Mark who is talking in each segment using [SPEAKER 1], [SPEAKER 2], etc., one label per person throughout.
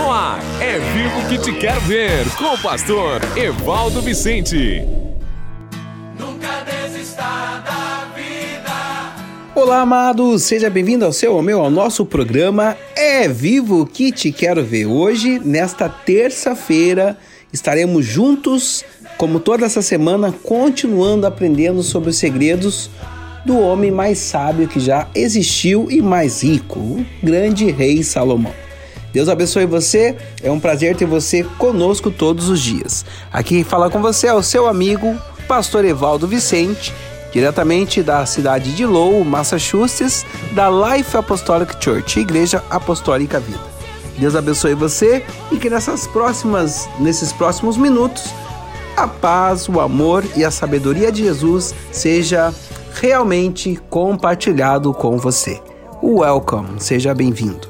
[SPEAKER 1] No ar, é vivo que te quero ver, com o pastor Evaldo Vicente.
[SPEAKER 2] Nunca desista da vida.
[SPEAKER 3] Olá, amados, seja bem-vindo ao seu, ao meu, ao nosso programa É Vivo que te quero ver. Hoje, nesta terça-feira, estaremos juntos, como toda essa semana, continuando aprendendo sobre os segredos do homem mais sábio que já existiu e mais rico, o grande rei Salomão. Deus abençoe você. É um prazer ter você conosco todos os dias. Aqui fala com você é o seu amigo, pastor Evaldo Vicente, diretamente da cidade de Lowell, Massachusetts, da Life Apostolic Church, Igreja Apostólica Vida. Deus abençoe você e que nessas próximas, nesses próximos minutos, a paz, o amor e a sabedoria de Jesus seja realmente compartilhado com você. Welcome, seja bem-vindo.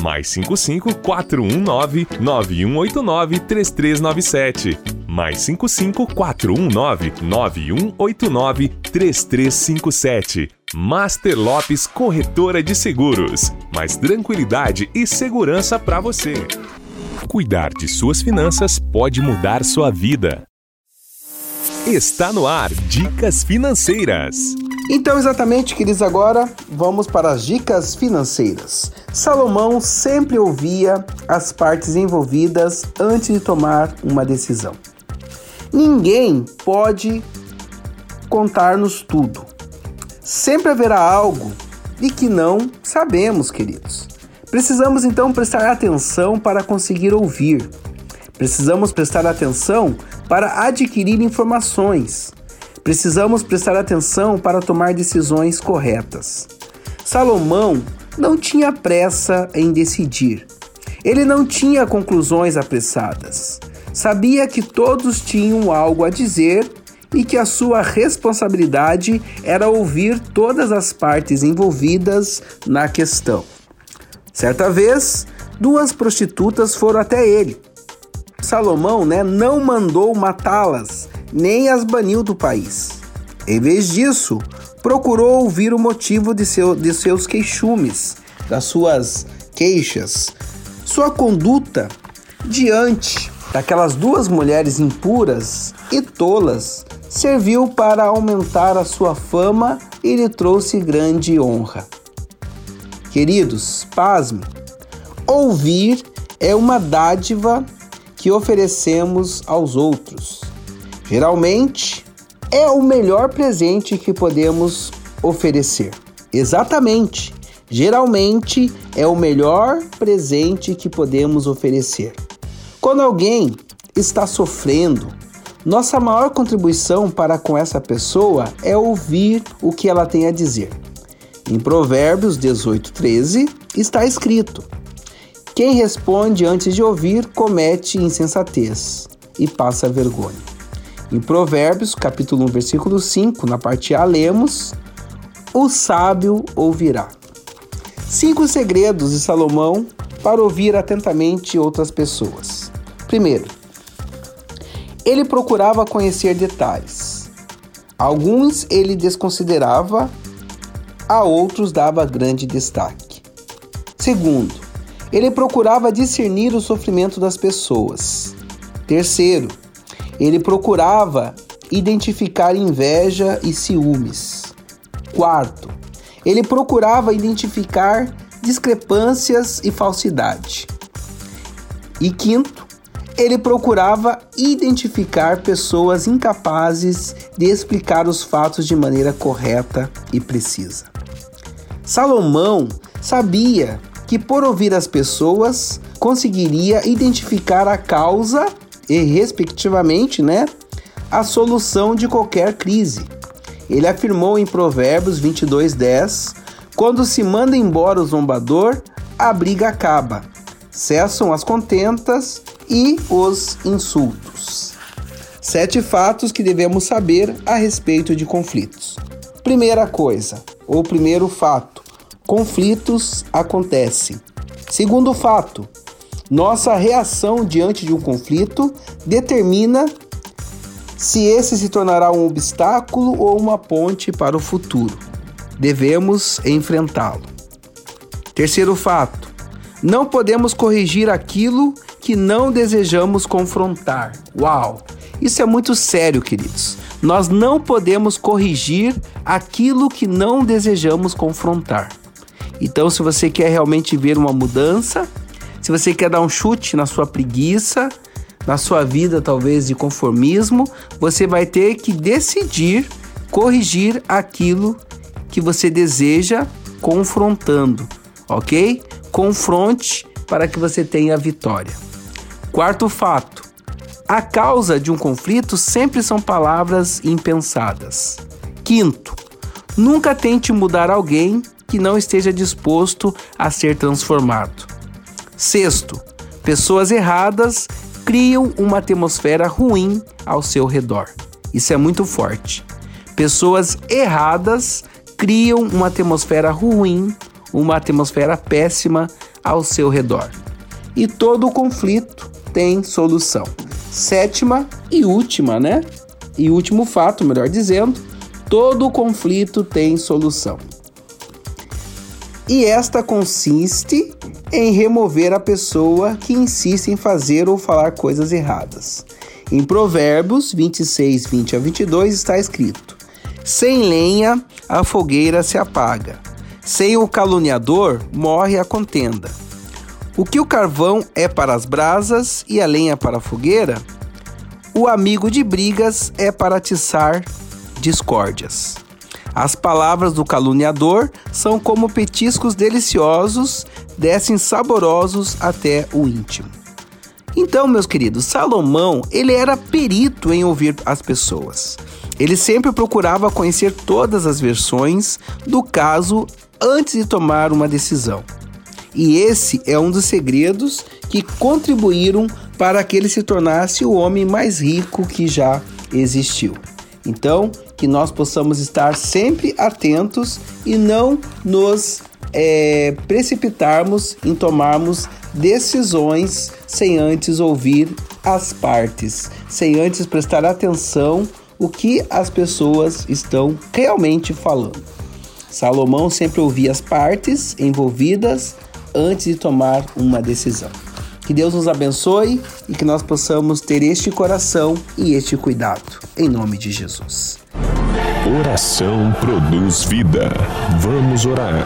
[SPEAKER 1] mais 55 419 9189 3397. Mais 55 419 9189 3357. Master Lopes Corretora de Seguros. Mais tranquilidade e segurança para você. Cuidar de suas finanças pode mudar sua vida. Está no ar Dicas Financeiras.
[SPEAKER 3] Então, exatamente, queridos, agora vamos para as dicas financeiras. Salomão sempre ouvia as partes envolvidas antes de tomar uma decisão. Ninguém pode contar-nos tudo. Sempre haverá algo de que não sabemos, queridos. Precisamos então prestar atenção para conseguir ouvir. Precisamos prestar atenção para adquirir informações. Precisamos prestar atenção para tomar decisões corretas. Salomão não tinha pressa em decidir. Ele não tinha conclusões apressadas. Sabia que todos tinham algo a dizer e que a sua responsabilidade era ouvir todas as partes envolvidas na questão. Certa vez, duas prostitutas foram até ele. Salomão né, não mandou matá-las, nem as baniu do país. Em vez disso, procurou ouvir o motivo de, seu, de seus queixumes, das suas queixas, sua conduta diante daquelas duas mulheres impuras e tolas serviu para aumentar a sua fama e lhe trouxe grande honra. Queridos, pasme, ouvir é uma dádiva que oferecemos aos outros. Geralmente, é o melhor presente que podemos oferecer. Exatamente. Geralmente é o melhor presente que podemos oferecer. Quando alguém está sofrendo, nossa maior contribuição para com essa pessoa é ouvir o que ela tem a dizer. Em Provérbios 18:13 está escrito: Quem responde antes de ouvir comete insensatez e passa vergonha. Em Provérbios, capítulo 1, versículo 5, na parte A, lemos: O sábio ouvirá. Cinco segredos de Salomão para ouvir atentamente outras pessoas. Primeiro, ele procurava conhecer detalhes. Alguns ele desconsiderava, a outros dava grande destaque. Segundo, ele procurava discernir o sofrimento das pessoas. Terceiro, ele procurava identificar inveja e ciúmes. Quarto, ele procurava identificar discrepâncias e falsidade. E quinto, ele procurava identificar pessoas incapazes de explicar os fatos de maneira correta e precisa. Salomão sabia que por ouvir as pessoas conseguiria identificar a causa e respectivamente, né, a solução de qualquer crise. Ele afirmou em Provérbios 22:10, quando se manda embora o zombador, a briga acaba. Cessam as contentas e os insultos. Sete fatos que devemos saber a respeito de conflitos. Primeira coisa, ou primeiro fato: conflitos acontecem. Segundo fato, nossa reação diante de um conflito determina se esse se tornará um obstáculo ou uma ponte para o futuro. Devemos enfrentá-lo. Terceiro fato: não podemos corrigir aquilo que não desejamos confrontar. Uau! Isso é muito sério, queridos. Nós não podemos corrigir aquilo que não desejamos confrontar. Então, se você quer realmente ver uma mudança, se você quer dar um chute na sua preguiça, na sua vida talvez de conformismo, você vai ter que decidir corrigir aquilo que você deseja confrontando, ok? Confronte para que você tenha vitória. Quarto fato: a causa de um conflito sempre são palavras impensadas. Quinto, nunca tente mudar alguém que não esteja disposto a ser transformado. Sexto, pessoas erradas criam uma atmosfera ruim ao seu redor. Isso é muito forte. Pessoas erradas criam uma atmosfera ruim, uma atmosfera péssima ao seu redor. E todo conflito tem solução sétima e última, né? E último fato, melhor dizendo, todo conflito tem solução. E esta consiste em remover a pessoa que insiste em fazer ou falar coisas erradas. Em Provérbios 26, 20 a 22 está escrito: Sem lenha a fogueira se apaga, sem o caluniador morre a contenda. O que o carvão é para as brasas e a lenha para a fogueira, o amigo de brigas é para atiçar discórdias. As palavras do caluniador são como petiscos deliciosos, descem saborosos até o íntimo. Então, meus queridos, Salomão, ele era perito em ouvir as pessoas. Ele sempre procurava conhecer todas as versões do caso antes de tomar uma decisão. E esse é um dos segredos que contribuíram para que ele se tornasse o homem mais rico que já existiu. Então, que nós possamos estar sempre atentos e não nos é, precipitarmos em tomarmos decisões sem antes ouvir as partes, sem antes prestar atenção o que as pessoas estão realmente falando. Salomão sempre ouvia as partes envolvidas antes de tomar uma decisão. Que Deus nos abençoe e que nós possamos ter este coração e este cuidado. Em nome de Jesus.
[SPEAKER 1] Oração produz vida. Vamos orar.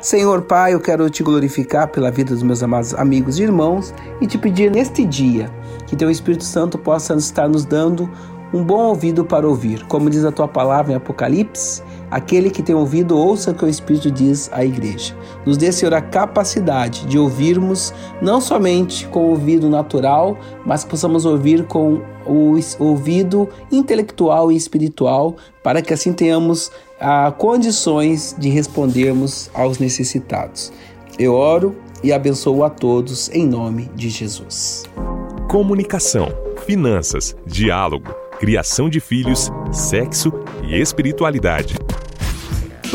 [SPEAKER 3] Senhor Pai, eu quero te glorificar pela vida dos meus amados amigos e irmãos e te pedir neste dia que teu Espírito Santo possa estar nos dando um bom ouvido para ouvir. Como diz a tua palavra em Apocalipse, Aquele que tem ouvido, ouça o que o Espírito diz à igreja. Nos dê, Senhor, a capacidade de ouvirmos não somente com o ouvido natural, mas que possamos ouvir com o ouvido intelectual e espiritual, para que assim tenhamos ah, condições de respondermos aos necessitados. Eu oro e abençoo a todos em nome de Jesus.
[SPEAKER 1] Comunicação, finanças, diálogo, criação de filhos, sexo e espiritualidade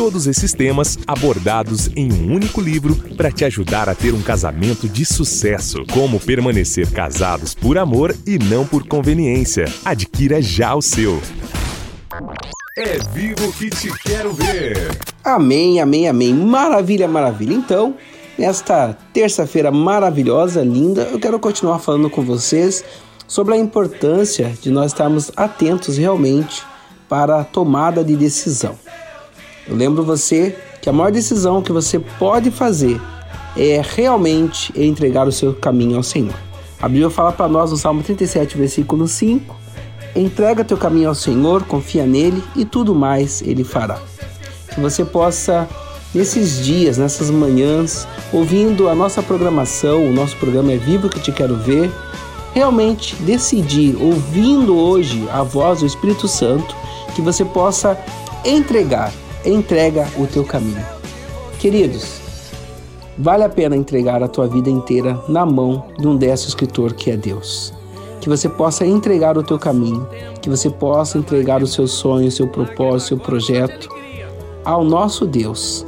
[SPEAKER 1] todos esses temas abordados em um único livro para te ajudar a ter um casamento de sucesso. Como permanecer casados por amor e não por conveniência. Adquira já o seu. É vivo que te quero ver.
[SPEAKER 3] Amém, amém, amém. Maravilha, maravilha. Então, nesta terça-feira maravilhosa, linda, eu quero continuar falando com vocês sobre a importância de nós estarmos atentos realmente para a tomada de decisão. Eu lembro você que a maior decisão que você pode fazer é realmente entregar o seu caminho ao Senhor. A Bíblia fala para nós no Salmo 37, versículo 5: Entrega teu caminho ao Senhor, confia nele e tudo mais ele fará. Que você possa, nesses dias, nessas manhãs, ouvindo a nossa programação, o nosso programa é Vivo que Te Quero Ver, realmente decidir, ouvindo hoje a voz do Espírito Santo, que você possa entregar entrega o teu caminho. Queridos, vale a pena entregar a tua vida inteira na mão de um desse escritor que é Deus. que você possa entregar o teu caminho, que você possa entregar o seu sonho, o seu propósito, o seu projeto ao nosso Deus.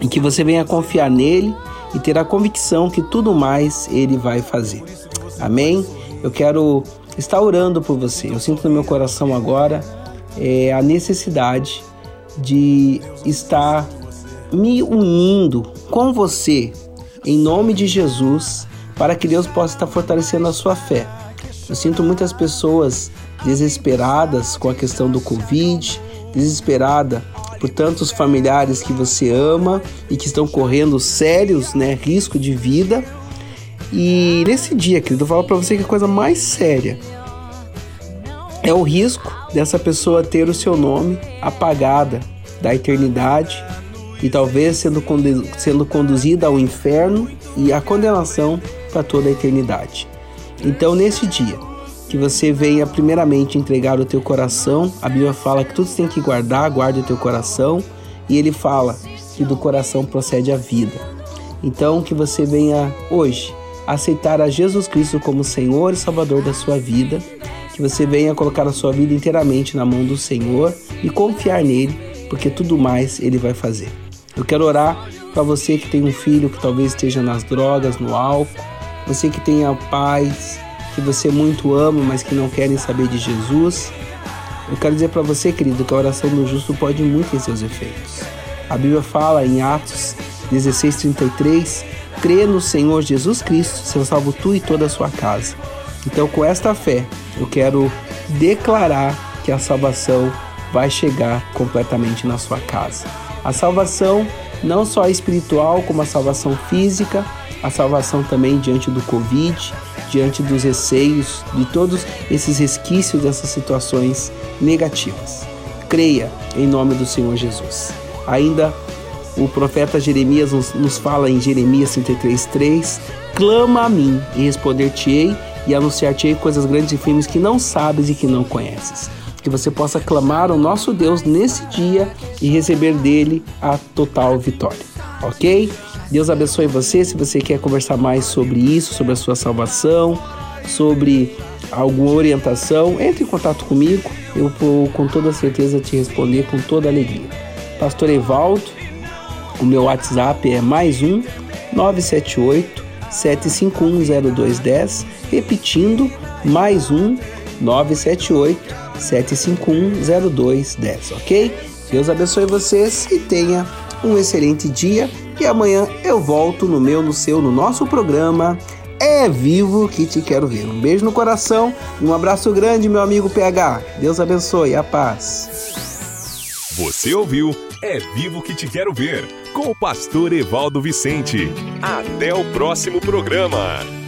[SPEAKER 3] E que você venha confiar nele e ter a convicção que tudo mais ele vai fazer. Amém? Eu quero estar orando por você. Eu sinto no meu coração agora é, a necessidade de estar me unindo com você em nome de Jesus para que Deus possa estar fortalecendo a sua fé. Eu sinto muitas pessoas desesperadas com a questão do Covid, desesperada por tantos familiares que você ama e que estão correndo sérios, né, risco de vida. E nesse dia, querido, eu falo para você que a coisa mais séria é o risco dessa pessoa ter o seu nome apagada da eternidade e talvez sendo, condu sendo conduzida ao inferno e à condenação para toda a eternidade. Então, nesse dia, que você venha primeiramente entregar o teu coração, a Bíblia fala que tudo tem que guardar, guarde o teu coração, e ele fala que do coração procede a vida. Então, que você venha hoje aceitar a Jesus Cristo como Senhor e Salvador da sua vida, que você venha colocar a sua vida inteiramente na mão do Senhor e confiar nele, porque tudo mais ele vai fazer. Eu quero orar para você que tem um filho que talvez esteja nas drogas, no álcool, você que tenha pais que você muito ama, mas que não querem saber de Jesus. Eu quero dizer para você, querido, que a oração do justo pode muito em seus efeitos. A Bíblia fala em Atos 16:33, crê no Senhor Jesus Cristo, seu salvo tu e toda a sua casa. Então, com esta fé, eu quero declarar que a salvação vai chegar completamente na sua casa. A salvação não só espiritual, como a salvação física, a salvação também diante do Covid, diante dos receios, de todos esses resquícios dessas situações negativas. Creia em nome do Senhor Jesus. Ainda o profeta Jeremias nos, fala em Jeremias 33:3, clama a mim e responder-te-ei e anunciar-te-ei coisas grandes e firmes que não sabes e que não conheces que você possa clamar ao nosso Deus nesse dia e receber dele a total vitória, ok? Deus abençoe você. Se você quer conversar mais sobre isso, sobre a sua salvação, sobre alguma orientação, entre em contato comigo. Eu vou com toda certeza te responder com toda alegria. Pastor Evaldo, o meu WhatsApp é mais um 978 7510210, repetindo mais um 978 7510210, ok? Deus abençoe vocês e tenha um excelente dia. E amanhã eu volto no meu, no seu, no nosso programa É Vivo que te quero ver. Um beijo no coração, um abraço grande, meu amigo PH. Deus abençoe, a paz.
[SPEAKER 1] Você ouviu É Vivo que te quero ver com o pastor Evaldo Vicente. Até o próximo programa.